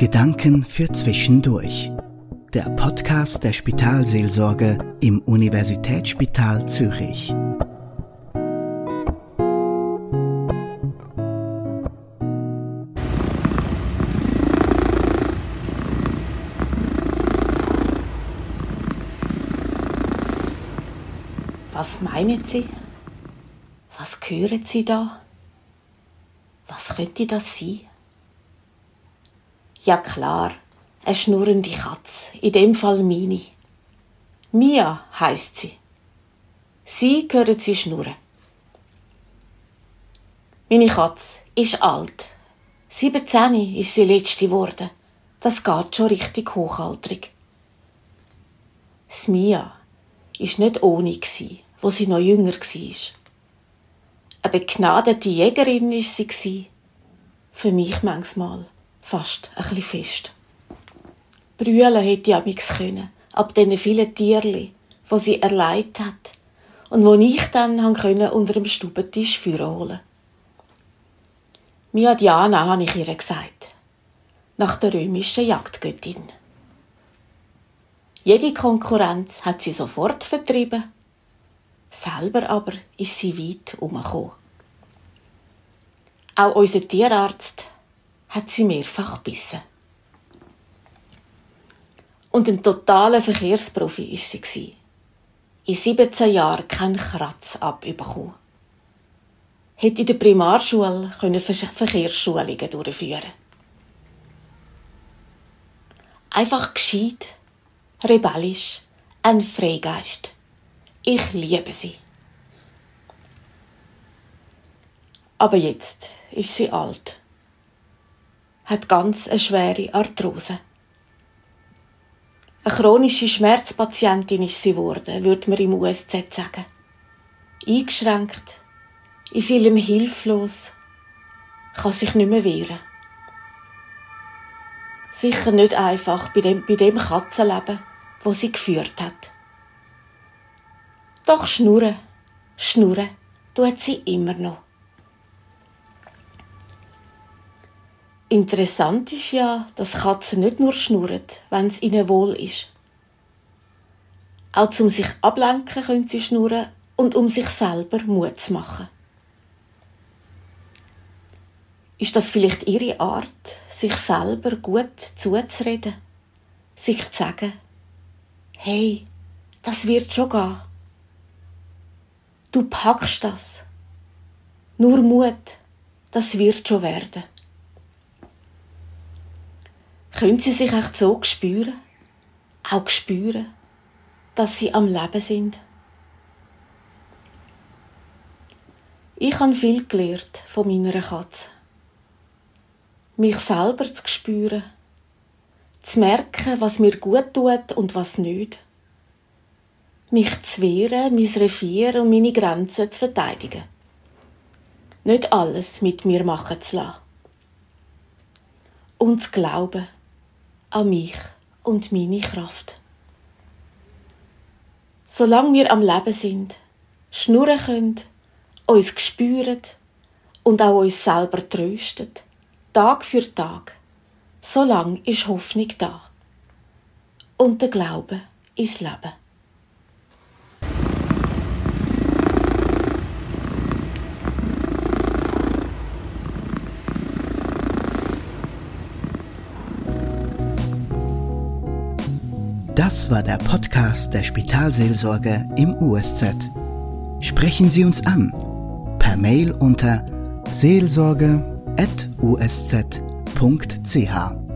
Gedanken für Zwischendurch. Der Podcast der Spitalseelsorge im Universitätsspital Zürich. Was meinen Sie? Was hören Sie da? Was könnte das sein? Ja klar, eine schnurrende Katze, in dem Fall meine. Mia heißt sie. Sie hören sie schnurren. Meine Katze ist alt. 17 ist sie letzte geworden. Das geht schon richtig hochaltrig. Das Mia ist nicht ohne gsi, wo sie noch jünger war. Eine begnadete Jägerin ist sie Für mich manchmal fast ein bisschen fest. Brüllen hätte ich amigs können, ab diesen vielen Tierli, wo sie erleidet hat und wo ich dann können unter dem Stubentisch führen holen. Mia Diana habe ich ihr gesagt, nach der römischen Jagdgöttin. Jede Konkurrenz hat sie sofort vertrieben, selber aber ist sie weit umgekommen. Auch unser Tierarzt hat sie mehrfach bissen. Und ein totaler Verkehrsprofi ist sie In 17 Jahren keinen Kratz abbekommen. Hätte in der Primarschule Verkehrsschulungen durchführen. Einfach gescheit, rebellisch, ein Freigeist. Ich liebe sie. Aber jetzt ist sie alt hat ganz eine schwere Arthrose. Eine chronische Schmerzpatientin ist sie geworden, würde man im USZ sagen. Eingeschränkt, in vielem hilflos, kann sich nicht mehr wehren. Sicher nicht einfach bei dem, bei dem Katzenleben, wo sie geführt hat. Doch schnurren, schnurren tut sie immer noch. Interessant ist ja, dass Katzen nicht nur schnurren, wenn es ihnen wohl ist. Auch zum sich ablenken können sie schnurren und um sich selber Mut zu machen. Ist das vielleicht ihre Art, sich selber gut zuzureden? Sich zu sagen, hey, das wird schon gehen. Du packst das. Nur Mut, das wird schon werden. Können sie sich echt so spüren? Auch spüren, dass sie am Leben sind? Ich habe viel gelernt von meiner Katze. Mich selber zu spüren, zu merken, was mir gut tut und was nicht. Mich zu wehren, mein Revier und meine Grenzen zu verteidigen. Nicht alles mit mir machen zu lassen. Und zu glauben, an mich und meine Kraft. Solange wir am Leben sind, schnurren können, uns spüren und auch uns selber trösten, Tag für Tag, solange ist Hoffnung da. Und der Glaube ins Leben. Das war der Podcast der Spitalseelsorge im USZ. Sprechen Sie uns an per Mail unter seelsorge.usz.ch.